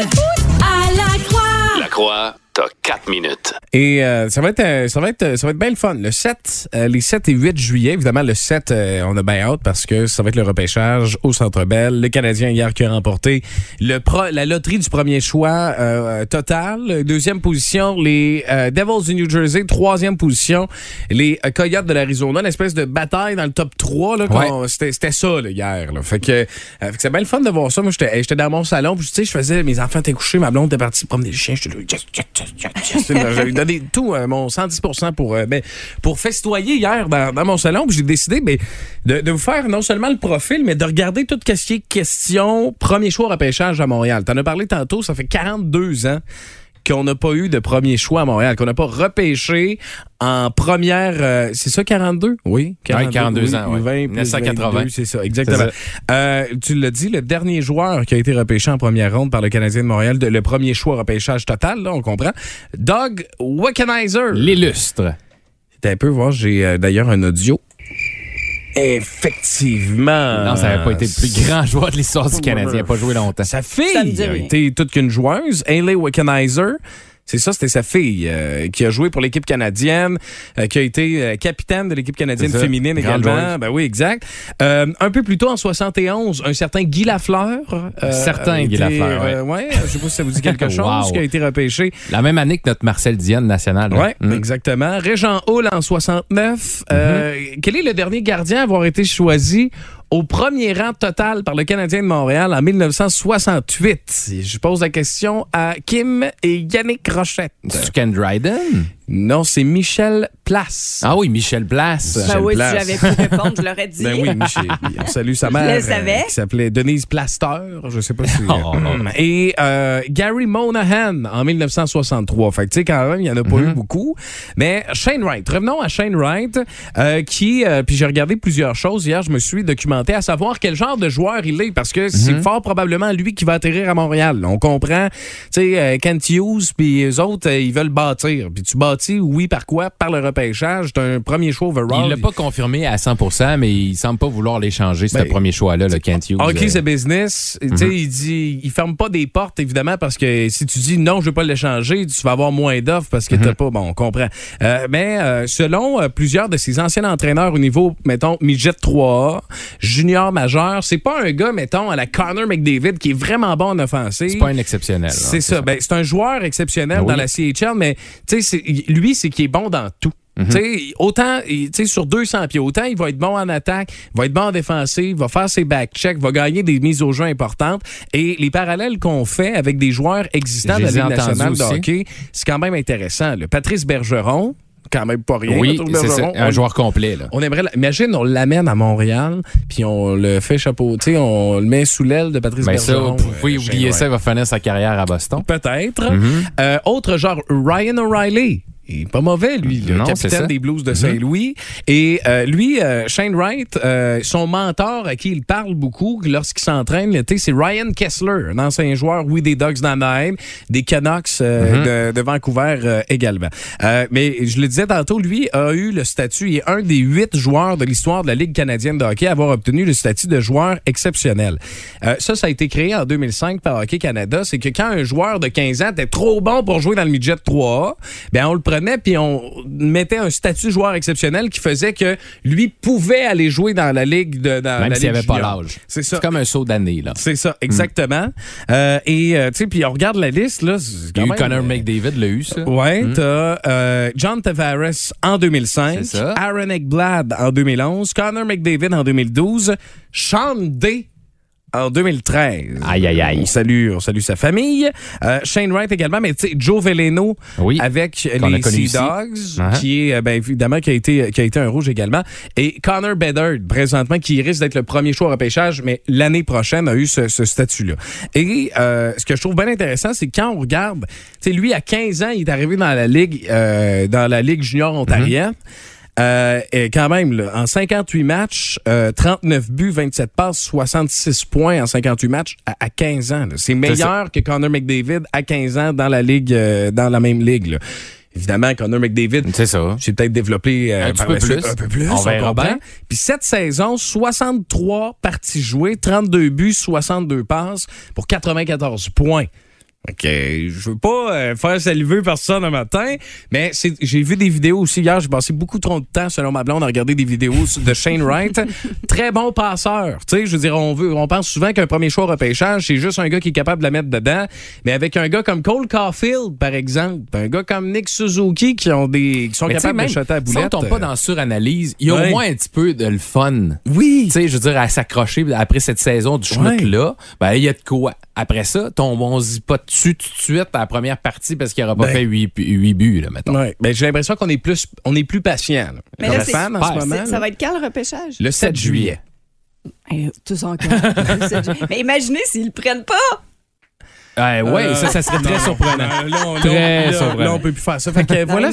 à la croix. La croix, t'as 4 minutes. Et euh, ça va être euh, ça va être ça va être bien le fun. Le 7 euh, les 7 et 8 juillet, évidemment le 7 euh, on a bien hâte parce que ça va être le repêchage au Centre Bell. Le Canadien hier qui a remporté le pro- la loterie du premier choix euh, total, deuxième position les euh, Devils du New Jersey, troisième position les euh, Coyotes de l'Arizona, une espèce de bataille dans le top 3 là, qu'on- c'était c'était ça là, hier là. Fait que, euh, fait que c'est bien le fun de voir ça. Moi j'étais dans mon salon, puis tu sais je faisais mes enfants étaient couchés, ma blonde était partie promener le chien, j'étais là yes, yes. J'avais donné tout euh, mon 110 pour euh, ben, pour festoyer hier dans, dans mon salon, j'ai décidé ben, de, de vous faire non seulement le profil, mais de regarder tout ce qui est question premier choix repêchage à Montréal. T'en as parlé tantôt, ça fait 42 ans qu'on n'a pas eu de premier choix à Montréal, qu'on n'a pas repêché en première. euh, c'est ça, 42? Oui, 42 ans, ouais. 20 plus 1980. 22, C'est ça, exactement. Euh, tu l'as dit, le dernier joueur qui a été repêché en première ronde par le Canadien de Montréal, de- le premier choix repêchage total, là, on comprend. Doug Wickenheiser. L'illustre. T'as un peu voir, j'ai euh, d'ailleurs un audio. Effectivement. Non, ça n'avait pas été le plus grand joueur de l'histoire du Canadien. Il n'a pas joué longtemps. Sa fille Ça a été toute qu'une joueuse, Hayley Wickenheiser. C'est ça, c'était sa fille euh, qui a joué pour l'équipe canadienne, euh, qui a été euh, capitaine de l'équipe canadienne féminine également. Ben oui, exact. Euh, un peu plus tôt, en 71, un certain Guy Lafleur. euh, Certain Guy Lafleur, euh, ouais, je sais pas si ça vous dit quelque chose, Wow. qui a été repêché. La même année que notre Marcel Diane national. Ouais, Mm. exactement. Régent Hall en 69. Euh, Mm-hmm. quel est le dernier gardien à avoir été choisi au premier rang total par le Canadien de Montréal en 1968? Je pose la question à Kim et Yannick Rochette. Ken Dryden? Non, c'est Michel Place. Ah oui, Michel Place. Michel Ben oui, Place. si j'avais pu répondre, je l'aurais dit. Ben oui, Michel. On salue sa mère. le euh, savais. qui s'appelait Denise Plaster. Je sais pas si. Oh. Et euh, Gary Monahan en 1963. Fait que, tu sais, quand même, il n'y en a pas Mm-hmm. eu beaucoup. Mais Shane Wright. Revenons à Shane Wright, euh, qui, euh, puis j'ai regardé plusieurs choses hier. Je me suis documenté à savoir quel genre de joueur il est, parce que Mm-hmm. c'est fort probablement lui qui va atterrir à Montréal. On comprend, tu sais, euh, Kent Hughes, puis les autres, euh, ils veulent bâtir. Puis tu bâtis, oui, par quoi? Par le repêchage. C'est un premier choix overall. Il l'a pas confirmé à 100% mais il semble pas vouloir l'échanger, ce Ben, premier choix-là, le Kent Hughes. OK, c'est business. Sais, il dit, il ferme pas des portes, évidemment, parce que si tu dis non, je veux pas l'échanger, tu vas avoir moins d'offres parce que t'as pas, bon, on comprend. Euh, mais euh, selon euh, plusieurs de ses anciens entraîneurs au niveau, mettons, midget 3A, junior majeur, c'est pas un gars, mettons, à la Connor McDavid qui est vraiment bon en offensive. c'est pas un exceptionnel. là. C'est ça. Ben, c'est un joueur exceptionnel Ben oui. dans la CHL, mais tu sais, c'est- lui, c'est qu'il est bon dans tout. Mhm. Tu sais, Autant, il- tu sais, sur 200 pieds, autant il va être bon en attaque, il va être bon en défensive, va faire ses back-checks, va gagner des mises au jeu importantes. Et les parallèles qu'on fait avec des joueurs existants de la Ligue nationale de hockey, c'est quand même intéressant. là. Patrice Bergeron, quand même pas rien. Oui, c'est ça, un on- joueur complet. Là. on aimerait, imagine, on l'amène à Montréal, puis on le fait chapeauter, on le met sous l'aile de Patrice Ben ça, Bergeron. vous pouvez euh, oublier ça, il va finir sa carrière à Boston. Peut-être. Mhm. Euh, autre genre, Ryan O'Reilly. Il est pas mauvais, lui, le Non, capitaine des Blues de Saint-Louis. Et euh, lui, euh, Shane Wright, euh, son mentor à qui il parle beaucoup lorsqu'il s'entraîne l'été, c'est Ryan Kessler, un ancien joueur, oui, des Ducks d'Anaheim, des Canucks euh, de, de Vancouver euh, également. Euh, mais je le disais tantôt, lui a eu le statut, il est un des huit joueurs de l'histoire de la Ligue canadienne de hockey à avoir obtenu le statut de joueur exceptionnel. Euh, ça, ça a été créé en 2005 par Hockey Canada. C'est que quand un joueur de 15 ans était trop bon pour jouer dans le midget 3A, ben on le prenait puis on mettait un statut joueur exceptionnel qui faisait que lui pouvait aller jouer dans la ligue de dans Même s'il avait pas l'âge. C'est ça. C'est comme un saut d'année. là. C'est ça, exactement. Euh, et euh, tu sais, puis on regarde la liste là. c'est Il y quand a eu même- Connor McDavid, l'a eu, ça. Ouais, t'as euh, John Tavares en 2005, C'est ça. Aaron Ekblad en 2011, Connor McDavid en 2012, Sean Day en 2013. Aïe, aïe, aïe. On salue, on salue sa famille. Euh, Shane Wright également, mais tu sais, Joe Veleno Oui. avec les Sea. Dogs, Uh-huh. qui est, euh, ben, évidemment, qui a, été, qui a été un rouge également. Et Connor Bedard, présentement, qui risque d'être le premier choix au repêchage, mais l'année prochaine a eu ce, ce statut-là. Et euh, ce que je trouve bien intéressant, c'est quand on regarde, tu sais, lui, à 15 ans, il est arrivé dans la Ligue, euh, dans la Ligue junior ontarienne. Euh, et quand même, là, en 58 matchs, euh, 39 buts, 27 passes, 66 points en 58 matchs à, à 15 ans. C'est meilleur que Connor McDavid à 15 ans dans la ligue, euh, dans la même ligue. là. Évidemment, Connor McDavid, C'est ça. c'est peut-être développé euh, Un petit par peu la suite, plus. un peu plus. On comprend. Puis cette saison, 63 parties jouées, 32 buts, 62 passes pour 94 points. OK, je veux pas euh, faire saliver personne un matin, mais j'ai vu des vidéos aussi hier. J'ai passé beaucoup trop de temps, selon ma blonde, à regarder des vidéos de Shane Wright. Très bon passeur. Tu sais, je veux dire, on, veut, on pense souvent qu'un premier choix repêchage, c'est juste un gars qui est capable de la mettre dedans. Mais avec un gars comme Cole Caulfield, par exemple, un gars comme Nick Suzuki, qui, ont des, qui sont Mais capables de shotter à si on boulette. tombe pas euh, dans suranalyse, il y a Ouais. au moins un petit peu de le fun. Oui. Tu sais, je veux dire, à s'accrocher après cette saison du schnock-là, ben, il y a de quoi. Après ça, tombe, on se dit pas dessus tout de suite à la première partie parce qu'il n'aura pas Ben. fait 8, buts, là, mettons. Ouais, ben, j'ai l'impression qu'on est plus, on est plus patient. là. Mais Comme là, fan en ce moment. Ça va être quand le repêchage? Le 7 juillet. Eh, tous encore. Mais imaginez s'ils le prennent pas. Ouais, ouais, Euh, ça, ça serait très non, surprenant. non, Là, on, Très là, surprenant. là, on peut plus faire ça. Fait que, voilà,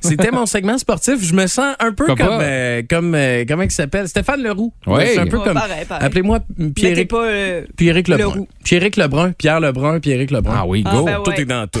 c'était mon segment sportif. Je me sens un peu comme, euh, comme euh, comment il s'appelle? Stéphane Leroux. Oui. C'est un peu Ouais, comme. Appelez-moi Pierrick, pas euh, Pierrick Lebrun. Leroux. Pierrick Lebrun, Pierre Lebrun, Pierrick Lebrun. Ah oui, Ah, go. ben ouais. Tout est dans tout.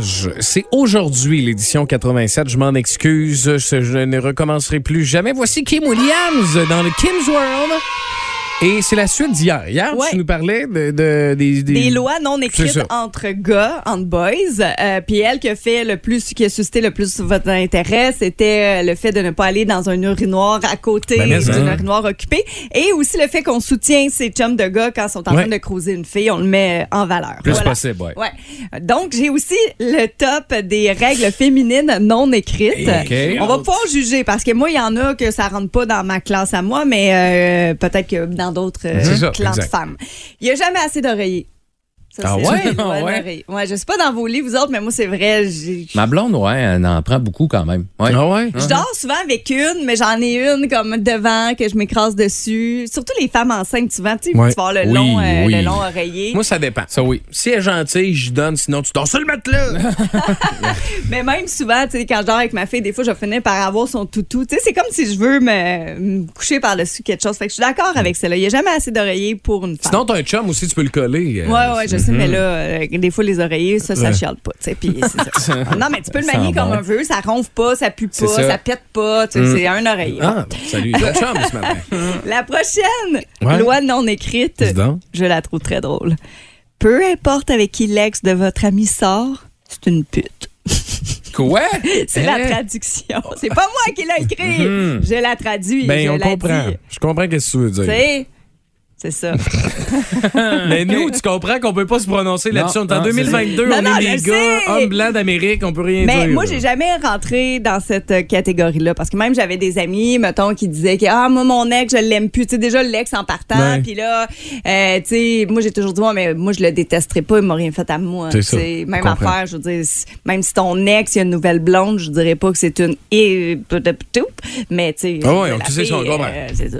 C'est aujourd'hui l'édition 87. Je m'en excuse, je ne recommencerai plus jamais. Voici Kim Williams dans le Kim's World. Et c'est la suite d'hier. Hier, Ouais. tu nous parlais de, de- des, des- des lois non écrites entre gars, entre boys. Euh, Puis elle qui a fait le plus, qui a suscité le plus votre intérêt, c'était euh, le fait de ne pas aller dans un urinoir à côté Ben, hein. urinoir occupée. Et aussi le fait qu'on soutient ces chums de gars quand ils sont en Ouais. train de creuser une fille, on le met euh, en valeur. Plus Voilà. possible, ouais. Ouais. Donc, j'ai aussi le top des règles féminines non écrites. OK. On va pouvoir juger parce que moi, il y en a que ça rentre pas dans ma classe à moi, mais euh, peut-être que dans d'autres euh, classes exact. femmes. Il n'y a jamais assez d'oreillers. Ça, Ah c'est- ouais? Ouais, Ah ouais? je sais pas dans vos lits, vous autres, mais moi, c'est vrai. j'ai- Ma blonde, ouais, elle en prend beaucoup quand même. Ouais. Ah ouais? Je dors souvent avec une, mais j'en ai une comme devant que je m'écrase dessus. Surtout les femmes enceintes, souvent, tu sais, Ouais. tu vas avoir le Oui, long, euh, oui. le long oreiller. Moi, ça dépend. Ça, oui. Si elle est gentille, je donne, sinon tu dors sur le matelas. Mais même souvent, tu sais, quand je dors avec ma fille, des fois, je finir par avoir son toutou. Tu sais, c'est comme si je veux me, me coucher par-dessus quelque chose. Fait que je suis d'accord avec cela. Il n'y a jamais assez d'oreillers pour une femme. sinon, t'as un chum aussi, tu peux le coller. euh, Ouais, ouais, je mais là, euh, des fois, les oreillers, ça, ça chiale pas, puis ça. non, mais tu peux le manier comme bon. on veut, ça ronfle pas, ça pue pas, ça. ça. pète pas, tu sais, c'est un oreiller. Ah, salut. Ton chum ce matin. La prochaine Ouais. loi non écrite, je la trouve très drôle. Peu importe avec qui l'ex de votre ami sort, c'est une pute. Quoi? C'est Hein? la traduction. C'est pas moi qui l'ai écrit. Je la traduis. Ben, je on la comprend. dis. Je comprends ce que tu veux dire. C'est ça. Mais nous, tu comprends qu'on peut pas se prononcer là-dessus. On est en non, c'est 2022, ça. on Non, non, est sais. gars, hommes blancs d'Amérique, on peut rien Mais dire. moi, là. j'ai jamais rentré dans cette euh, catégorie-là parce que même j'avais des amis, mettons, qui disaient que ah moi mon ex, je l'aime plus. Tu sais déjà l'ex en partant, puis là, euh, tu sais, moi j'ai toujours dit ouais, mais moi je le détesterais pas, il m'a rien fait à moi. C'est Même comprends. affaire, je veux dire, si- même si ton ex il y a une nouvelle blonde, je dirais pas que c'est une et mais tu sais. Ah ouais, on sait, fille, on le comprend. euh, c'est ça.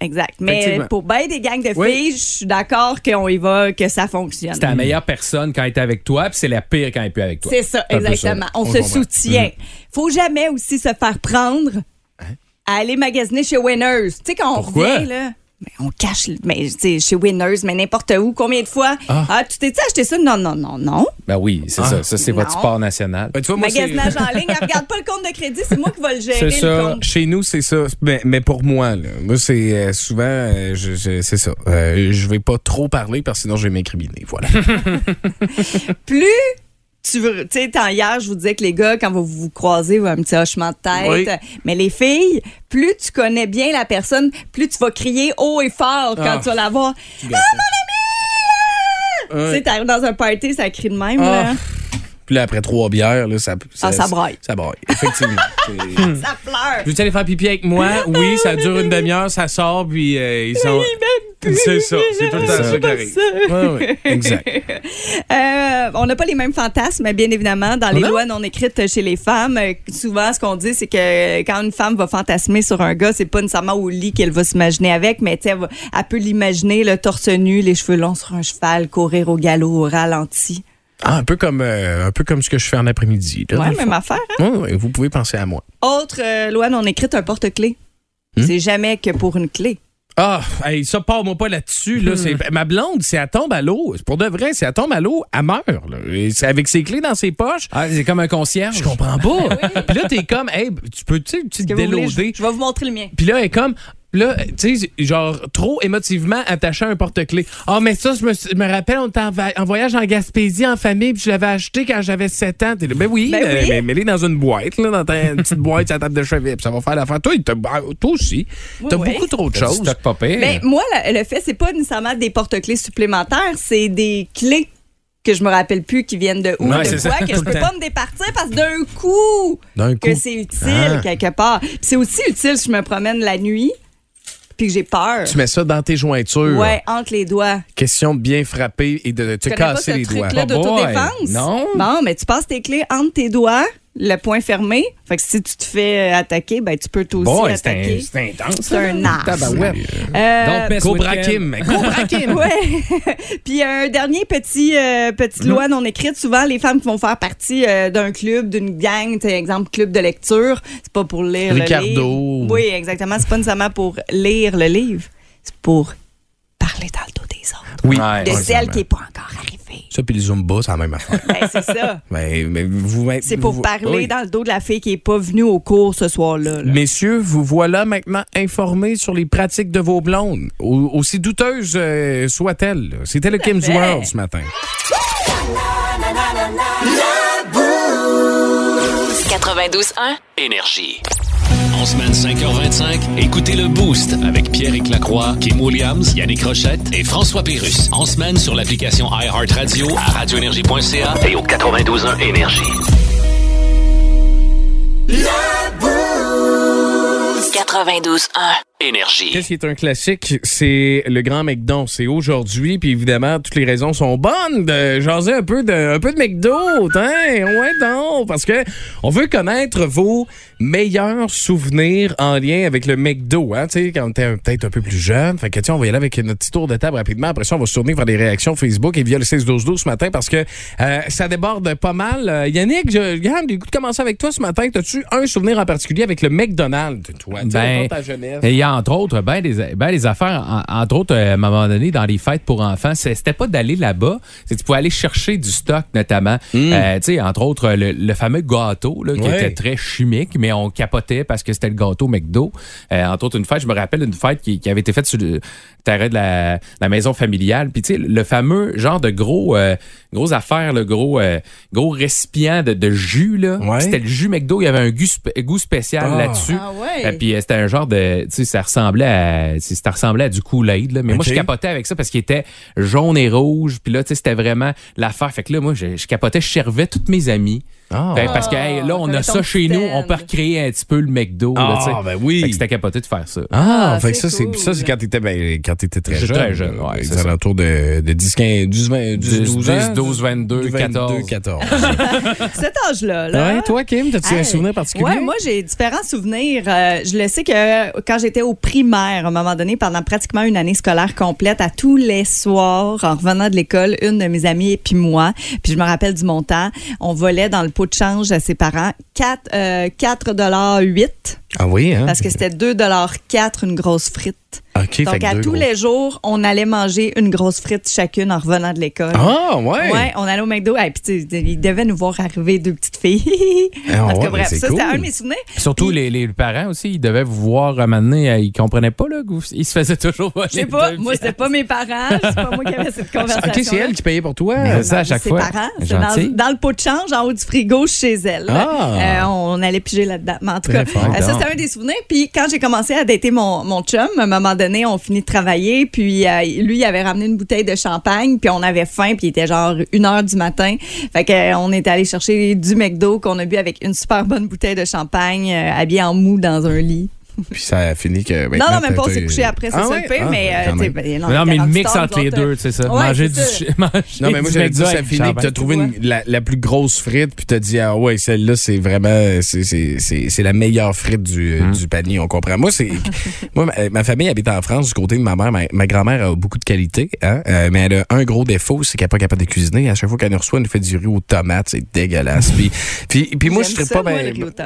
Exact. Mais pour bien des gangs de Oui. filles, je suis d'accord qu'on y va, que ça fonctionne. C'est la meilleure personne quand elle est avec toi, puis c'est la pire quand elle est plus avec toi. C'est ça, exactement. ça. On, On se comprend. soutient. Faut jamais aussi se faire prendre Hein? à aller magasiner chez Winners. Tu sais, quand on Pourquoi? revient, là. Mais on cache, mais chez Winners, mais n'importe où, combien de fois? Ah, tu t'es acheté ça? Non, non, non, non. Ben oui, c'est ça. Ça, c'est votre sport national. Ben, tu vois, moi, c'est- Magasinage en ligne, elle regarde pas le compte de crédit, c'est moi qui vais le gérer. C'est le ça. compte. Chez nous, c'est ça. Mais, mais pour moi, là, moi, c'est euh, souvent, euh, je, je- c'est ça. Euh, je vais pas trop parler parce que sinon, je vais m'incriminer. Voilà. Plus tu sais, tant hier, je vous disais que les gars, quand vous vous croisez, vous avez un petit hochement de tête. Oui. Mais les filles, plus tu connais bien la personne, plus tu vas crier haut et fort quand Ah. tu vas la voir. Ah, mon ami! Tu sais, t'arrives dans un party, ça crie de même, Ah. là. Puis là, après trois bières, là, ça, Ah, ça braille. Ça braille, effectivement. Ça pleure. Veux-tu aller faire pipi avec moi? Oui, ça dure une demi-heure, ça sort, puis euh, ils sont. C'est ça, c'est tout le temps ça qui pas arrive. ça. Ouais, ouais, exact. Euh, on n'a pas les mêmes fantasmes, bien évidemment, dans les Non? lois non écrites chez les femmes. Souvent, ce qu'on dit, c'est que quand une femme va fantasmer sur un gars, c'est pas nécessairement au lit qu'elle va s'imaginer avec, mais elle, va- elle peut l'imaginer, le torse nu, les cheveux longs sur un cheval, courir au galop, au ralenti. Ah, un, peu comme, euh, un peu comme ce que je fais en après-midi. le même fond. affaire. hein? Ouais, ouais, vous pouvez penser à moi. Autre euh, loi non écrite, un porte-clés. Hmm? C'est jamais que pour une clé. Ah, hey, ça part moi pas là-dessus. Là, C'est- ma blonde, si elle tombe à l'eau, pour de vrai, si elle tombe à l'eau, elle meurt. Là. Et c'est avec ses clés dans ses poches. Ah, c'est comme un concierge. Je comprends pas. Puis là, t'es comme, hey, tu peux, tu je, déloader? je vais vous montrer le mien. Puis là, elle est comme, là, tu sais, genre, trop émotivement attaché à un porte-clés. Ah, mais ça, je me, je me rappelle, on était en, va- en voyage en Gaspésie en famille, puis je l'avais acheté quand j'avais 7 ans. T'es là, ben oui, Ben euh, oui. mais mets-les dans une boîte, là, dans ta une petite boîte à la table de chevet, puis ça va faire l'affaire. Toi, ah, toi aussi, Oui, t'as oui. beaucoup trop de choses. stock pas pire. Mais moi, le, le fait, c'est pas nécessairement des porte-clés supplémentaires, c'est des clés que je me rappelle plus qui viennent de où, Ouais, de c'est quoi, ça, que je peux pas me départir parce que d'un coup, que c'est utile Ah. quelque part. Puis c'est aussi utile si je me promène la nuit puis que j'ai peur. Tu mets ça dans tes jointures. Ouais, entre les doigts. Question de bien frapper et de te pas casser ce les doigts. truc-là Oh d'autodéfense? Non. Bon, mais tu passes tes clés entre tes doigts, le poing fermé. Fait que si tu te fais euh, attaquer, ben tu peux toi aussi Bon, c'est un- attaquer. c'est intense. C'est un art. Tabarouette. Euh, mess Cobra. Kim. Cobra Kim. Ouais. Puis un dernier petit euh, petite loi non écrite. Souvent, les femmes qui vont faire partie euh, d'un club, d'une gang, tu sais, exemple club de lecture, c'est pas pour lire Ricardo. le livre. Oui, exactement. C'est pas nécessairement pour lire le livre, c'est pour parler dans le dos des autres. Oui. Ouais. De celle qui est pas encore arrivée. Ça, puis le Zumba, c'est la même affaire. Ben, c'est ça. mais vous, C'est pour vous- parler oui. dans le dos de la fille qui est pas venue au cours ce soir-là. là. Messieurs, vous voilà maintenant informés sur les pratiques de vos blondes, au- aussi douteuses euh, soient-elles. C'était le Kim's fait. World ce matin. 92.1. Énergie. En semaine 5h25, écoutez le Boost avec Pierre Lacroix, Kim Williams, Yannick Rochette et François Pérus. En semaine sur l'application iHeartRadio à radioénergie.ca et au 92.1 Énergie. 92.1. Énergie. Qu'est-ce qui est un classique? C'est le Grand McDon. C'est aujourd'hui, puis évidemment, toutes les raisons sont bonnes de jaser un peu de, un peu de McDo. Hein? Ouais, non, parce que on veut connaître vos meilleurs souvenirs en lien avec le McDo. Hein? Tu sais, quand t'es un- peut-être un peu plus jeune. Fait que, tiens, on va y aller avec notre petit tour de table rapidement. Après ça, on va se tourner vers les réactions Facebook et via le 16-12-12 ce matin parce que euh, ça déborde pas mal. Euh, Yannick, je, regarde, le goût de commencer avec toi ce matin. As-tu un souvenir en particulier avec le McDonald's, Ben, raconte ta jeunesse. Et il y a entre autres, ben des, ben des affaires, en- entre autres, euh, à un moment donné, dans les fêtes pour enfants, c'était pas d'aller là-bas, c'est tu pouvais aller chercher du stock, notamment. Euh, tu sais, entre autres, le, le fameux gâteau, là, qui était très chimique, mais on capotait parce que c'était le gâteau McDo. Euh, entre autres, une fête, je me rappelle une fête qui, qui avait été faite sur le terrain de la, la maison familiale. Puis, tu sais, le fameux genre de gros, euh, gros affaire, le gros, euh, gros récipient de, de jus, là. Ouais. C'était le jus McDo, il y avait un goût, sp- goût spécial Ah. là-dessus. Ah ouais. Euh, puis euh, c'était un genre de, tu sais, ça ressemblait à, ça ressemblait à du Kool-Aid, là. Mais moi, je capotais avec ça parce qu'il était jaune et rouge. Puis là, tu sais, c'était vraiment l'affaire. Fait que là, moi, je, je capotais, je servais toutes mes amies. Ah. Fait- parce que hey, là, on t'avais a ça chez nous, on peut recréer un petit peu le McDo. là. Ah, ben oui. Fait que c'était capoté de faire ça. Ah, Ah, fait que ça, c'est cool. ça, c'est quand t'étais ben, quand t'étais très jeune. très jeune, ouais, c'est ça. alentours de, de 10, 15, 12, 20, 12, 10, 12 ans. 12, 22, 14. 14. Cet âge-là. Là, ouais, toi, Kim, t'as-tu un Hey. souvenir particulier? Ouais, moi, j'ai différents souvenirs. Euh, je le sais que quand j'étais au primaire, à un moment donné, pendant pratiquement une année scolaire complète, à tous les soirs, en revenant de l'école, une de mes amies et puis moi, puis je me rappelle du montant, on volait dans le de change à ses parents. 4, euh, 4,8 Ah oui, hein? parce que c'était 2,4 une grosse frite. OK, fait Donc, à tous gros. les jours, on allait manger une grosse frite chacune en revenant de l'école. Ah, ouais. Ouais, on allait au McDo. Et puis, tu sais, ils devaient nous voir arriver deux petites filles. Ah en tout ouais, cas, bref, mais c'est ça, c'était cool. un de mes souvenirs. Surtout Puis- les, les parents aussi, ils devaient vous voir euh, ils comprenaient pas, là, ils se faisaient toujours voler Je sais pas, moi, c'était pas mes parents. C'est pas moi qui avais cette conversation. OK, c'est elle qui payait pour toi? C'est ça, à chaque ses fois. parents. Dans, dans le pot de change, en haut du frigo, chez elle. Ah. Euh, on allait piger là-dedans. Mais en tout Très cas, fort. euh, ça, c'était un des souvenirs. Puis quand j'ai commencé à dater mon, mon chum, à un moment donné, on finit de travailler. Puis euh, lui, il avait ramené une bouteille de champagne. Puis on avait faim. Puis il était genre une heure du matin. Fait que, euh, était allé chercher du McDo qu'on a bu avec une super bonne bouteille de champagne, euh, habillé en mou dans un lit. Puis ça a fini que. non, non, même pas. On s'est couché après, c'est Ah ça ouais? le pire. Ah, mais, euh, ben, Non, mais le 48 mix entre les deux, c'est ça. Ouais, manger du ça. manger Non, mais moi, j'avais dit, ça finit que t'as trouvé une- la, la plus grosse frite, puis t'as dit, ah ouais, celle-là, c'est vraiment, c'est- c'est c'est- c'est la meilleure frite du, Hum. du panier, on comprend. Moi, c'est, moi, ma, ma famille habite en France, du côté de ma mère. Ma, ma grand-mère a beaucoup de qualités, hein, euh, mais elle a un gros défaut, c'est qu'elle n'est pas capable de cuisiner. À chaque fois qu'elle nous reçoit, elle nous fait du riz aux tomates, c'est dégueulasse. puis, puis, puis moi, je J'aime serais pas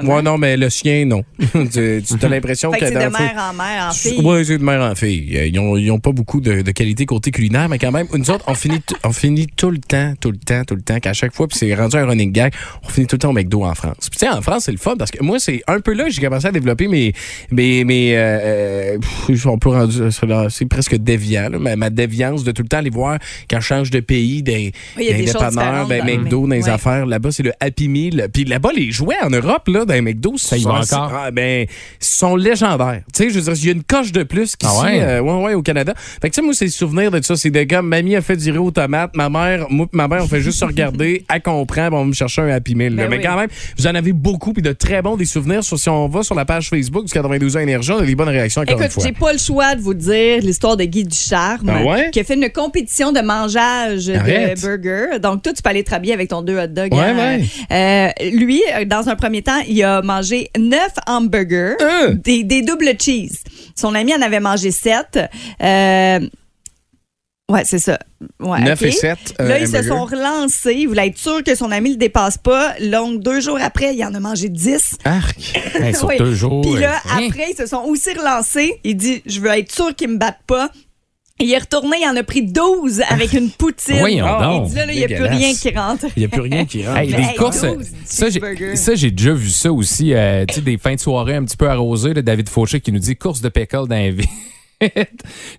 moi, ben- non, mais le sien, non. tu tu as l'impression Fait que que c'est de mère en mère, en fille. Ouais, c'est de mère en fille. Euh, Ils ont, ils ont pas beaucoup de, de qualité côté culinaire, mais quand même, nous autres, on finit, on finit tout le temps, tout le temps, tout le temps, qu'à chaque fois, puis c'est rendu un running gag, on finit tout le temps au McDo en France. Puis tu sais, en France, c'est le fun parce que moi, c'est un peu là que j'ai commencé à développer mes, mes, mes euh, euh, pff, on peut rendre ça là, c'est presque déviant, là, ma, ma déviance de tout le temps aller voir quand je change de pays, des, Oui, il y a des des dépanneurs, des McDo, dans les Ouais. affaires. Là-bas, c'est le Happy Meal. Puis là-bas, les jouets en Europe, là, dans les McDo, Ça y va sont- encore? ah, ben, sont légendaires. Tu sais, je veux dire, il y a une coche de plus qu'ici, Ah ouais? euh, ouais, ouais, au Canada. Fait que, tu sais, moi, c'est le souvenir de ça. C'est de comme, mamie a fait du riz aux tomates, ma mère, moi, pis ma mère, on fait juste se regarder, elle comprend, puis on va me chercher un Happy Meal. Ben Mais oui. quand même, vous en avez beaucoup, puis de très bons des souvenirs. Sur, si on va sur la page Facebook du 92 ans Énergie, on a des bonnes réactions encore Écoute, j'ai pas le choix de vous dire l'histoire de Guy Ducharme, Ah ouais? qui a fait une compétition de mangeage Arrête. de burgers. Donc, toi, tu peux aller te rhabiller avec ton deux hot dogs. Ouais, hein. ouais. Euh, lui, euh, dans un premier temps, il a mangé neuf hamburgers, Euh! des, des doubles cheese. Son ami en avait mangé sept. Euh, ouais, c'est ça. Ouais, 9 ok. et 7. Là, ils se sont relancés. Il voulait être sûr que son ami le dépasse pas. Donc, deux jours après, il en a mangé 10. Arc. Hey, sur Oui. deux jours. Puis là, euh, hein? après, ils se sont aussi relancés. Il dit Je veux être sûr qu'ils me battent pas. Il est retourné, il en a pris 12 avec une poutine. Voyons il donc. dit là, là, il n'y a plus rien qui rentre. Il n'y a plus rien qui rentre. Hey, Mais les hey, courses, 12 ça j'ai, cheeseburgers. ça, j'ai déjà vu ça aussi. euh, tu sais, des fins de soirée un petit peu arrosées. là, David Fauché qui nous dit course de pickle dans la vie.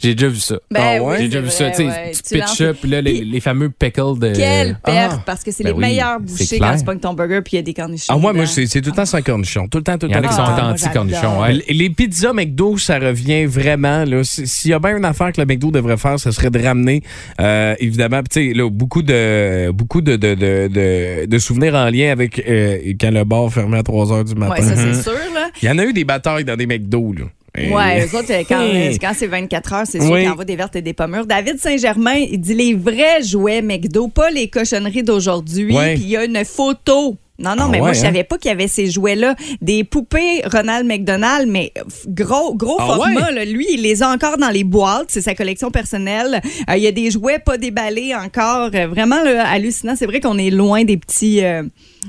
J'ai déjà vu ça. Ben Ah oui, ouais? j'ai déjà vu ça. Tu sais, vrai, ouais. tu pitches up, puis là, les, fameux pickles de. Quelle perte, Ah. parce que c'est Ben les oui, meilleurs bouchées quand tu pognes ton burger puis il y a des cornichons. Ah, moi, moi, c'est c'est tout le temps sans cornichon. Tout le temps, tout le Il y en temps. a qui sont temps. Ah, anti-cornichons. ouais. Les pizzas McDo, ça revient vraiment. S'il y a bien une affaire que le McDo devrait faire, ce serait de ramener, euh, évidemment, tu sais, là, beaucoup de beaucoup de, de, de, de- de souvenirs en lien avec euh, quand le bar fermait à 3 h du matin. Ouais, ça, c'est sûr, là. Il y en a eu des batailles dans des McDo. Là. Ouais, eux autres, euh, quand, Hey. quand c'est 24 heures, c'est sûr Oui. qu'il envoie des vertes et des pommures. David Saint-Germain, il dit les vrais jouets McDo, pas les cochonneries d'aujourd'hui. Ouais. Puis il y a une photo. Non, non, Ah mais moi, je hein? savais pas qu'il y avait ces jouets-là. Des poupées Ronald McDonald, mais gros, gros Ah format. ouais? là. Lui, il les a encore dans les boîtes. C'est sa collection personnelle. Euh, il y a des jouets pas déballés encore. Euh, vraiment là, hallucinant. C'est vrai qu'on est loin des petits. euh,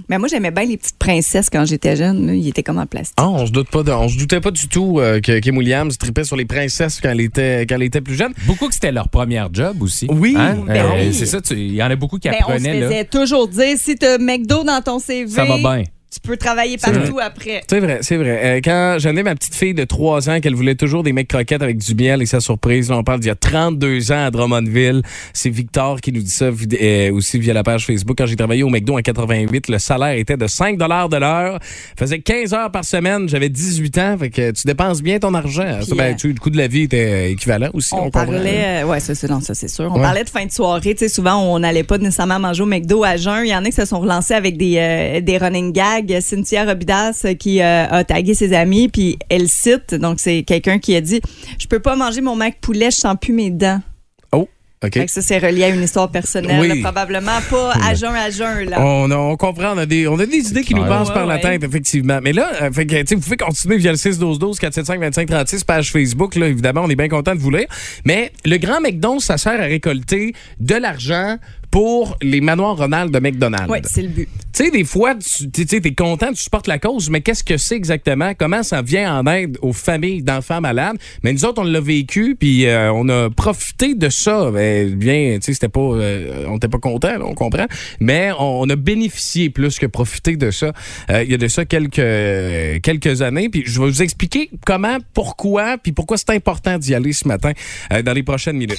Mais moi, j'aimais bien les petites princesses quand j'étais jeune. là. Ils étaient comme en plastique. Ah, on se doute pas de- on se doutait pas du tout euh, que Kim Williams tripait sur les princesses quand elle était, quand elle était plus jeune. Beaucoup que c'était leur première job aussi. Oui. Hein? Ben Euh, oui. C'est ça, il y en a beaucoup qui Ben, on se apprenaient. là. faisait toujours dire si tu as McDo dans ton CV, Ça va bien. Tu peux travailler partout après. C'est vrai, c'est vrai. Euh, quand j'en ai ma petite fille de 3 ans qu'elle voulait toujours des mecs croquettes avec du miel et sa surprise, là, on parle d'il y a 32 ans à Drummondville. C'est Victor qui nous dit ça euh, aussi via la page Facebook. Quand j'ai travaillé au McDo en 88, le salaire était de 5 de l'heure. faisait 15 heures par semaine. J'avais 18 ans. Fait que tu dépenses bien ton argent. Ça, ben, euh, tu- le coût de la vie était équivalent aussi. On, parlait, euh, ouais, ça c'est non, ça c'est sûr. On Ouais. parlait de fin de soirée, tu sais, souvent on n'allait pas nécessairement manger au McDo à jeun. Il y en a qui se sont relancés avec des, des running gags. Cynthia Robidas euh, qui euh, a tagué ses amis, puis elle cite, donc c'est quelqu'un qui a dit, je peux pas manger mon Mac poulet, je sens plus mes dents. Oh, OK. Fait que ça c'est relié à une histoire personnelle, Oui. là, probablement pas à jeun à jeun là. On, comprend, on a des, on a des idées qui nous passent Ouais, par la tête, effectivement. Mais là, euh, fait que, vous pouvez continuer via le 612-12, 475-2536, page Facebook. Là, évidemment, on est bien content de vous lire. Mais le Grand McDonald's, ça sert à récolter de l'argent pour les manoirs Ronald de McDonald's. Oui, c'est le but. Tu sais, des fois, tu tu sais, t'es content, tu supportes la cause, mais qu'est-ce que c'est exactement? Comment ça vient en aide aux familles d'enfants malades? Mais nous autres, on l'a vécu, puis euh, on a profité de ça. Mais bien, tu sais, c'était pas, euh, on était pas content, on comprend, mais on, on a bénéficié plus que profité de ça. Euh, il y a de ça quelques euh, quelques années, puis je vais vous expliquer comment, pourquoi, puis pourquoi c'est important d'y aller ce matin euh, dans les prochaines minutes.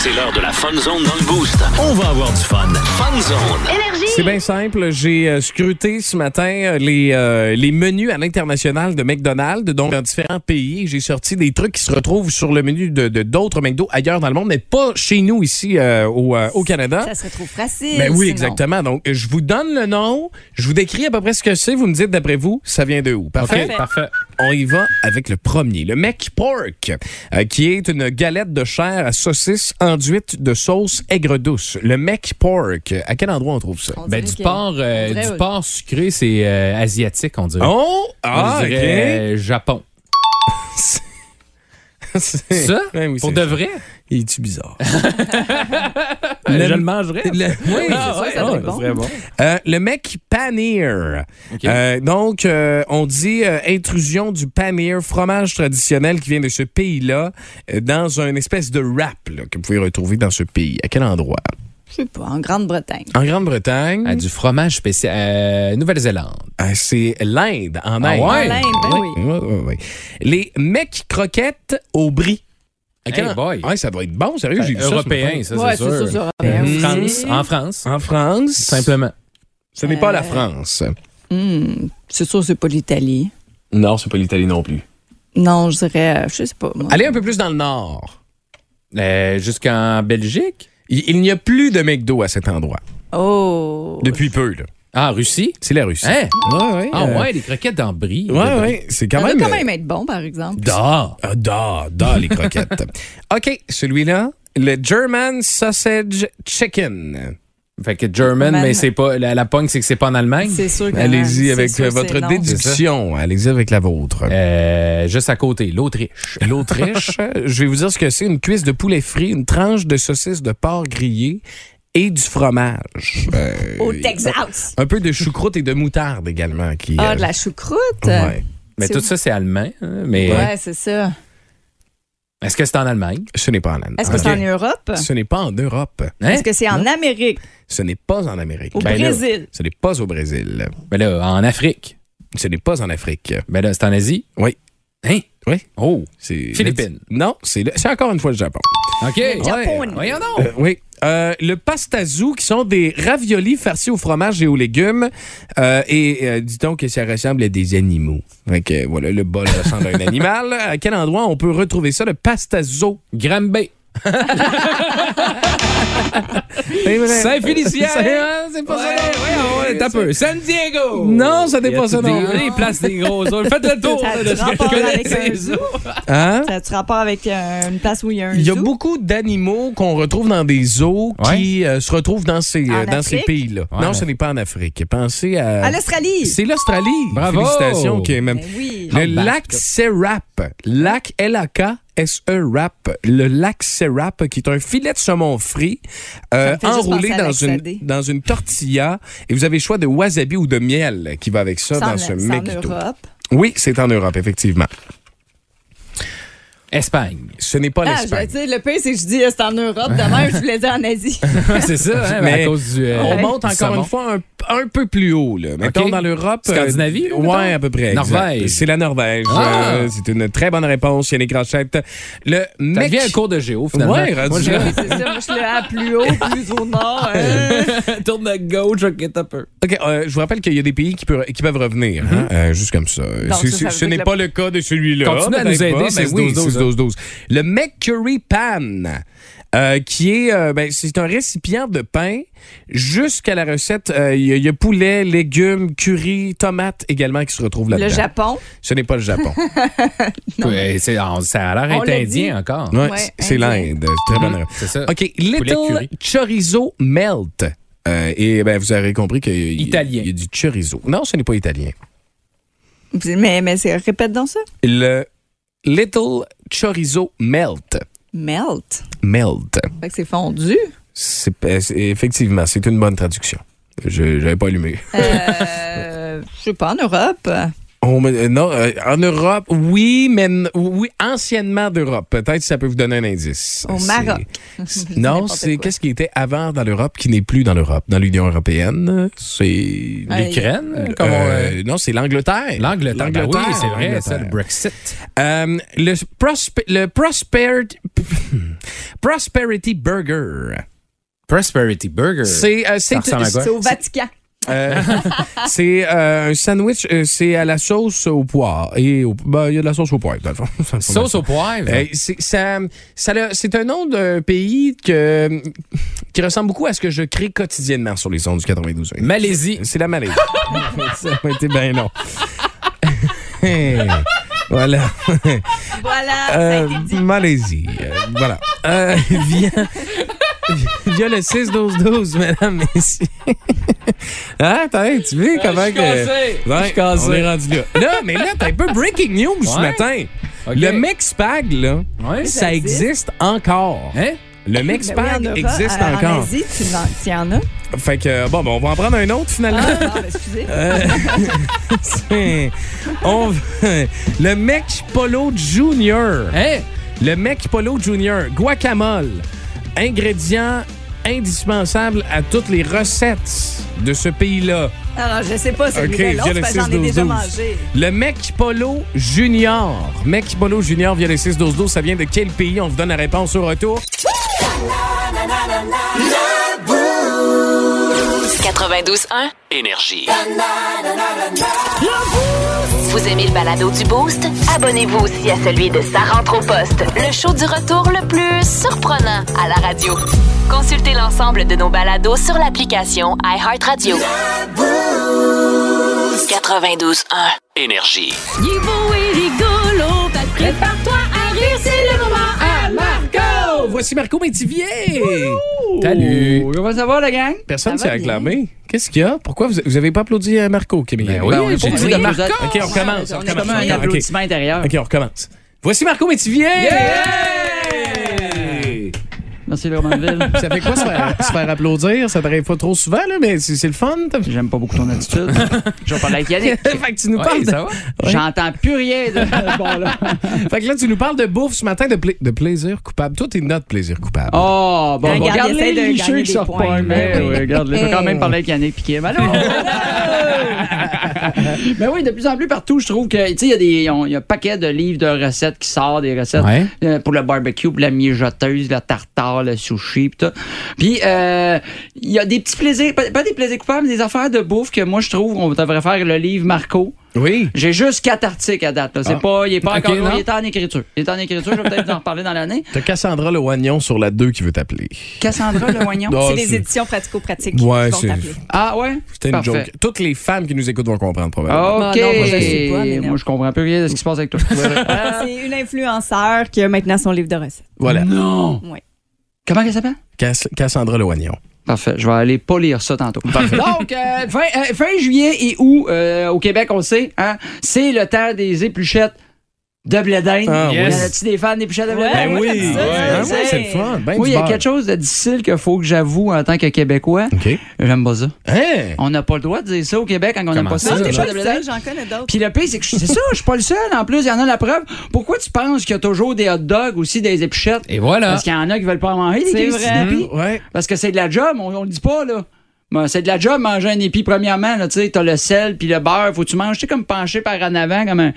C'est l'heure de la Fun Zone dans le Boost. On va avoir du fun. Fun Zone. C'est bien simple. J'ai euh, scruté ce matin euh, les, euh, les menus à l'international de McDonald's, donc dans différents pays. J'ai sorti des trucs qui se retrouvent sur le menu de de- d'autres McDo ailleurs dans le monde, mais pas chez nous ici euh, au, euh, au Canada. Ça serait trop facile. Ben oui, sinon. exactement. Donc, je vous donne le nom, je vous décris à peu près ce que c'est, vous me dites d'après vous, ça vient de où. Parfait? OK, parfait. On y va avec le premier, le Mac Pork, euh, qui est une galette de chair à saucisse enduite de sauce aigre douce. Le Mac Pork, à quel endroit on trouve ça? On Ben, dirait du que- porc, euh, on dirait- du porc sucré, c'est euh, asiatique, on dirait. Oh! Ah, dirais, euh, Japon. Ça? Ouais, oui, Pour de vrai? Il est-tu bizarre? Euh, je le mangerais. Le- oui, Ah, ça, ouais, ça doit ouais, être bon. serait bon. Euh, le mec paneer. Euh, donc, euh, on dit intrusion du paneer, fromage traditionnel qui vient de ce pays-là, dans une espèce de wrap là, que vous pouvez retrouver dans ce pays. À quel endroit? Je sais pas, en Grande-Bretagne. En Grande-Bretagne? Ah, du fromage spécial. euh, Nouvelle-Zélande. Euh, c'est l'Inde, en Ah Inde. ouais? En Inde, ben oui. Les mecs croquettes au brie. Hey en- boy. Ouais, ça doit être bon, sérieux, j'ai vu ça. ce Européen, matin. ça, ouais, c'est sûr. ça, Euh, européen France, en France, En France? simplement. Ce n'est pas la Euh, France. Hmm, c'est sûr, c'est pas l'Italie. Non, c'est pas l'Italie non plus. Non, je dirais, euh, je sais pas. moi. Allez un peu plus dans le nord. Euh, Jusqu'en Belgique? Il, il n'y a plus de McDo à cet endroit. Oh. Depuis peu, là. Ah, Russie? C'est la Russie. Hein? Ouais, ouais. Ah euh, ouais, les croquettes dans brie. Ouais, ouais. C'est quand Ça même. doit quand même être bon, par exemple. Da. Da, da, les croquettes. OK, celui-là, le German Sausage Chicken. Fait que German, Man. mais c'est pas. La, la pogne, c'est que c'est pas en Allemagne. C'est sûr que Allez-y c'est avec sûr euh, votre déduction. Allez-y avec la vôtre. Euh, juste à côté, l'Autriche. L'Autriche, je vais vous dire ce que c'est. Une cuisse de poulet frit, une tranche de saucisse de porc grillé et du fromage. Euh, Au Texas. Un peu de choucroute et de moutarde également. Qui, Ah, euh, de la choucroute? ouais. Mais tout ça, c'est allemand. hein, mais Ouais, c'est ça. Est-ce que c'est en Allemagne? Ce n'est pas en Allemagne. Est-ce que c'est en Europe? Ce n'est pas en Europe. Hein? Est-ce que c'est en Amérique? Ce n'est pas en Amérique. Au Ben là. Brésil? Ce n'est pas au Brésil. Ben là, en Afrique. Ce n'est pas en Afrique. Ben là, c'est en Asie? Oui. Hein? Oui. Oh. C'est Philippines. Non, c'est le- c'est encore une fois le Japon. OK. Japon. Voyons donc. Euh, oui. Euh, le pastazu, qui sont des raviolis farcis au fromage et aux légumes. Euh, et euh, dit-on que ça ressemble à des animaux. Fait que, voilà, le bol ressemble à un animal. À quel endroit on peut retrouver ça, le pastazo? Granby. Saint-Félicien. C'est c'est pas ça. non? Ouais, t'as peu. San Diego. Non, ça n'est pas ça, non. Des, des places des gros. Faites le tour Ça a là, de du ce que rapport je connais avec un ces zoo? zoos. Hein? Ça a-tu rapport avec euh, une place où il y a un Il y a zoo? beaucoup d'animaux qu'on retrouve dans des zoos qui euh, se retrouvent dans ces, euh, dans ces pays-là. Ouais. Non, ce n'est pas en Afrique. Pensez à. À l'Australie? C'est l'Australie. Bravo. Félicitations. qui est même... Ben oui. Le lac Serap. Lac L-A-K. S-E-Rap, le lac Serap, qui est un filet de saumon frit euh, Ça enroulé dans une, dans une tortilla. Et vous avez le choix de wasabi ou de miel qui va avec ça C'est dans en- ce c'est en mekito. Europe. Oui, c'est en Europe, effectivement. Espagne. Ce n'est pas ah, l'Espagne. Le pays, c'est que je dis c'est en Europe. Demain, je voulais dire en Asie. c'est ça, hein, mais à cause du. Euh, on monte encore savon. une fois un, peu plus haut. Là. Mettons okay. dans l'Europe. Euh, Scandinavie? Euh, ouais, à peu près. Norvège. C'est la Norvège. Ah! Euh, c'est une très bonne réponse, Yannick Rochette. Le mec. Ça un cours de géo, finalement. Ouais, Moi, je... oui, c'est ça. Moi, je suis à plus haut, plus au nord. Hein. Tourne à gauche, ok, un peu. OK, je vous rappelle qu'il y a des pays qui, peuvent, revenir. Hein. Mm-hmm. Juste comme ça. Ce n'est pas le cas de celui-là. Continue à nous aider, c'est le McCurry Pan, euh, qui est, euh, ben, c'est un récipient de pain jusqu'à la recette. Euh, il y, y, a poulet, légumes, curry, tomates également qui se retrouvent là-dedans. Le Japon. Ce n'est pas le Japon. c'est, ah, on, ça a l'air indien encore. Ouais, ouais, c'est l'Inde. Très bonne. Mmh. C'est ça. OK. Little Chorizo Melt. et ben, vous aurez compris qu'il y, y a du chorizo. Non, ce n'est pas italien. Mais, mais c'est, répète dans ça. Le Little Chorizo Melt. Melt. Melt. Fait que c'est fondu? C'est, euh, effectivement, c'est une bonne traduction. Je n'avais pas allumé. Euh, je sais pas, en Europe. Me- euh, non, euh, en Europe, oui, mais oui, anciennement d'Europe. Peut-être ça peut vous donner un indice. Au Maroc. non, c'est qu'est-ce qui était avant dans l'Europe qui n'est plus dans l'Europe, dans l'Union européenne? C'est L'Ukraine? comme on- Euh, non, c'est l'Angleterre. L'Angleterre. Ben oui, c'est vrai, ça, le Brexit. Euh, le, prospe- le Prosperity, Prosperity Burger. Prosperity Burger. Euh? C'est au Vatican. Euh, c'est euh, un sandwich, euh, c'est à la sauce au. Et au- ben, il y a de la sauce au poire, dans le fond. Sauce au poivre? Euh, c'est ça, c'est un nom d'un pays que, qui ressemble beaucoup à ce que je crée quotidiennement sur les ondes du 92. Malaisie. C'est la Malaisie. ça a été bien long. voilà. Voilà. Euh. Malaisie. Euh, voilà. Euh, via, via le 6-12-12, mesdames, messieurs. hein, t'as, tu vois comment je suis que. Je Ouais, suis cassé. on est rendu là. Là, mais là, t'as un peu breaking news ce matin. OK. Le Mexpag, là, Ouais. ça Ça existe? existe encore. Hein? Le Ben oui, Mexpag en Europe, existe en- encore. En Asie, tu en, as? Fait que, bon, ben, on va en prendre un autre finalement. Ah, non, ben, excusez. Euh, on- le Mec Polo Junior. Hein? Le Mec Polo Junior. Guacamole. Ingrédient indispensable à toutes les recettes de ce pays-là. Non, je sais pas, c'est OK, okay, j'en ai déjà 6-12-12. mangé. Le Mec Polo Junior. Mec Polo Junior via le 6-12-12, ça vient de quel pays? On vous donne la réponse au retour. 92.1. Énergie. Vous aimez le balado du Boost? Abonnez-vous aussi à celui de Sa rentre au poste, le show du retour le plus surprenant à la radio. Consultez l'ensemble de nos balados sur l'application iHeartRadio. 92.1. Énergie. Il est beau et rigolo, prépare-toi à rire, c'est le moment! Voici Marco Métivier. Salut. Comment ça va, la gang? Personne s'est va réclamé. Qu'est-ce qu'il y a? Pourquoi vous, vous avez pas applaudi à Marco, Camille? Ben oui, Ben, on est j'ai dit de êtes- OK, on recommence. On recommence. un intérieur. OK, on recommence. Voici Marco Métivier. Merci, Romanville. Ça fait quoi se faire, se faire applaudir? Ça t'arrive pas trop souvent, là, mais c'est c'est le fun. J'aime pas beaucoup ton attitude. Je vais parler avec Yannick. fait que tu nous Ouais, parles de... ça va? J'entends plus rien de ce bon-là. Fait que là, tu nous parles de bouffe ce matin, de, pla- de plaisir coupable. Toi, t'es notre plaisir coupable. Oh, bon, Regarde, bon, regarde il essaie de les licheux qui sortent pas. Mais Ben oui. regarde, je vais quand même parler avec Yannick Piquet. Ben non! Ben oui, de plus en plus partout, je trouve que, tu sais, il y a des, on- il y a un paquet de livres de recettes qui sortent, des recettes Ouais. euh, pour le barbecue, pour la mijoteuse, le tartare, le sushi, pis tout. Puis, euh, il y a des petits plaisirs, pas, pas des plaisirs coupables, mais des affaires de bouffe que moi, je trouve, on devrait faire le livre Marco. Oui. J'ai juste quatre articles à date. là. C'est Ah. pas, il est pas encore non? il est en écriture. Il est en écriture, je vais peut-être vous en reparler dans l'année. T'as Cassandra Le Wagnon sur la 2 qui veut t'appeler. Cassandra Le Oignon? Non, C'est les éditions pratico-pratiques Ouais, qui vont c'est- t'appeler. Ah ouais? C'était une joke. Toutes les femmes qui nous écoutent vont comprendre probablement. OK. Non, non, moi, je pas, mais non. Moi, je comprends plus rien de ce qui se passe avec toi. Euh, C'est une influenceur qui a maintenant son livre de recettes. Voilà. Non! Oui. Comment elle s'appelle? Cass- Cassandra Le Wagnon. Parfait. Je vais aller pas lire ça tantôt. Donc, euh, fin, euh, fin juillet et août, euh, au Québec, on le sait, hein, c'est le temps des épluchettes de blé d'Inde. Ah, Y en yes. a-tu des fans d'épluchettes de blé Ouais, d'Inde? Ben oui. Ouais, c'est le fun. Ben Oui, il y a quelque chose de difficile qu'il faut que j'avoue en tant que Québécois. OK. J'aime pas ça. Hein? On n'a pas le droit de dire ça au Québec quand on n'aime pas ça? ça. De j'en connais d'autres. Puis le pire, c'est que je- c'est ça, je suis pas le seul. En plus, il y en a la preuve. Pourquoi tu penses qu'il y a toujours des hot dogs aussi des épluchettes? Et voilà. Parce qu'il y en a qui veulent pas en manger, des vrai. d'épis. Ouais. Parce que c'est de la job, on, on le dit pas, là. Ben, c'est de la job manger un épi premièrement, là, tu sais, t'as le sel puis le beurre, faut que tu manges, tu sais, comme penché par en avant, comme un,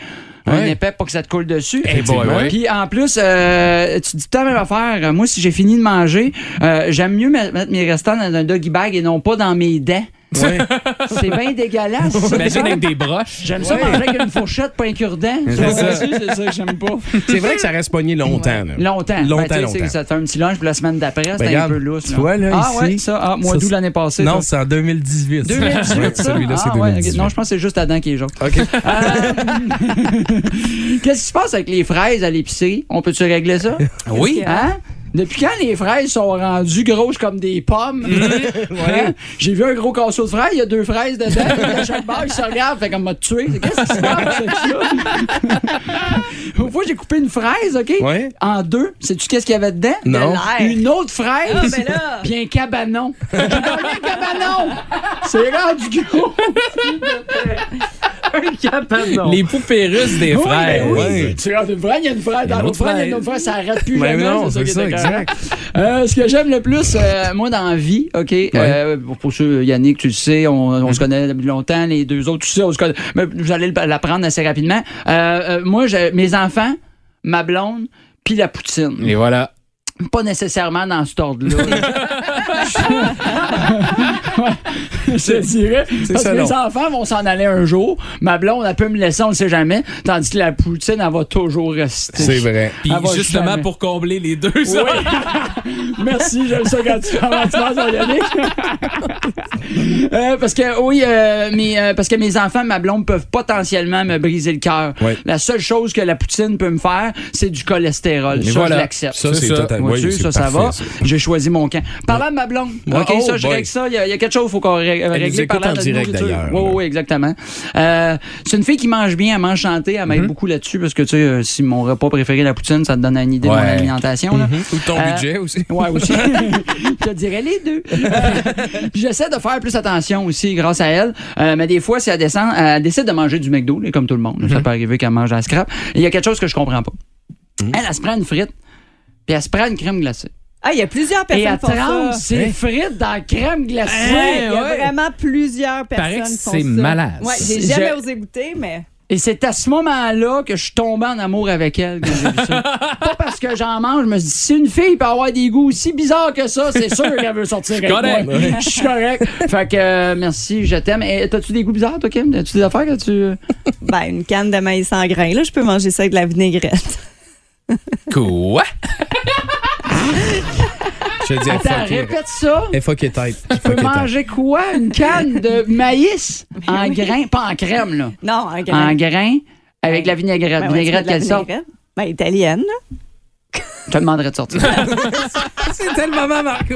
un Ouais. épais pour que ça te coule dessus. Boy, ouais. Puis en plus, euh, tu dis tout la même affaire. Moi, si j'ai fini de manger, euh, j'aime mieux me- mettre mes restants dans un doggy bag et non pas dans mes dents. Ouais. C'est bien dégueulasse. ça. Imagine avec des broches? J'aime ça manger avec une fourchette, pas un cure-dent. C'est Ça, C'est que j'aime pas. C'est vrai que ça reste pogné longtemps. là. Longtemps. Longtemps, Ben, c'est longtemps. que Ça te fait un petit lunch, puis la semaine d'après, c'était un peu lousse. tu là. vois, là, ah ici, ouais, ça, ah, mois d'août c'est- l'année passée. Non, c'est en 2018. 2018, Ouais, ça? Celui-là, c'est Ah, ouais, ok. 2018. Non, je pense que c'est juste Adam qui est jaune. OK. Qu'est-ce qui se passe avec les fraises à l'épicerie? On peut-tu régler ça? Oui. Hein? Depuis quand les fraises sont rendues grosses comme des pommes? Hein? J'ai vu un gros casseau de fraises, il y a deux fraises dedans. puis à chaque barre, il se regarde, fait comme m'a tué. Qu'est-ce qui se passe avec ça? Une fois, j'ai coupé une fraise, OK? Ouais. En deux. Sais-tu qu'est-ce qu'il y avait dedans? Non. Une autre fraise, Ah, ben là. puis un cabanon. J'ai un cabanon! C'est rendu gros! un cabanon. Les poupées russes des Oui, frères. ben oui. Tu regardes une fraise, il y a une fraise. Dans l'autre autre fraise, il y a une fraise. autre fraise, ça arrête plus Ben jamais. non, c'est qui ça, est écœurant. Exact. Euh, ce que j'aime le plus, euh, moi, dans la vie, OK, euh, pour ceux, Yannick, tu le sais, on, on se connaît depuis longtemps, les deux autres, tu sais, on se connaît, mais vous allez le- l'apprendre assez rapidement. Moi, j'ai- mes enfants, ma blonde, puis la poutine. Et voilà. Pas nécessairement dans cet ordre-là. Ouais, je te dirais. Parce ça, que mes non. enfants vont s'en aller un jour. Ma blonde, elle peut me laisser, on ne sait jamais. Tandis que la poutine, elle va toujours rester. C'est vrai. Puis justement jamais. pour combler les deux, ça. Merci, j'aime ça quand tu penses à Yannick. Euh, parce que oui, euh, mes, euh, parce que mes enfants, ma blonde peuvent potentiellement me briser le cœur. La seule chose que la poutine peut me faire, c'est du cholestérol. Et ça, voilà. je l'accepte. Ça, c'est ça. totalement. Oui, ça, ça va. J'ai choisi mon camp. Parlant de ma blonde, Ouais, OK, oh ça, je boy. règle ça. Il y, a- il y a quelque chose qu'il faut qu'on parlant en de direct, d'ailleurs, Oui, oui, exactement. Euh, c'est une fille qui mange bien, elle mange chanter, elle m'aide beaucoup là-dessus parce que, tu sais, euh, si mon repas préféré est la poutine, ça te donne une idée de mon alimentation. là. Ou ton Euh, budget aussi. Ouais, aussi. je te dirais les deux. Puis j'essaie de faire plus attention aussi grâce à elle. Euh, mais des fois, si elle descend, elle décide de manger du McDo, comme tout le monde. Ça peut arriver qu'elle mange à la scrap. Et Il y a quelque chose que je comprends pas. Elle, elle se prend une frite, puis elle se prend une crème glacée. Ah, il y a plusieurs Et personnes qui font trempe ça. ses frites dans la crème glacée. Ouais, il y a ouais. vraiment plusieurs Paraît personnes que qui font c'est ça. malade. Ouais, j'ai Je- jamais osé goûter, mais Et c'est à ce moment-là que je suis tombé en amour avec elle quand j'ai vu ça. Pas parce que j'en mange, je me suis dit, si une fille peut avoir des goûts aussi bizarres que ça, c'est sûr qu'elle veut sortir avec correct. moi. Je suis correct. Fait que euh, merci, je t'aime. Et t'as-tu des goûts bizarres, toi, Kim? As-tu des affaires que tu. ben, une canne de maïs en grains, là, je peux manger ça avec de la vinaigrette. Quoi? Je te dis, Attends, répète ça. Eh, fuck it tête. Tu peux manger quoi? Une canne de maïs en grains, pas en crème, là. Non, en grains. En grains avec de la vinaigrette. Ben vinaigrette, quelle la sorte? vinaigrette. Ben, italienne, là. Je te demanderais de sortir. C'était le moment, Marco.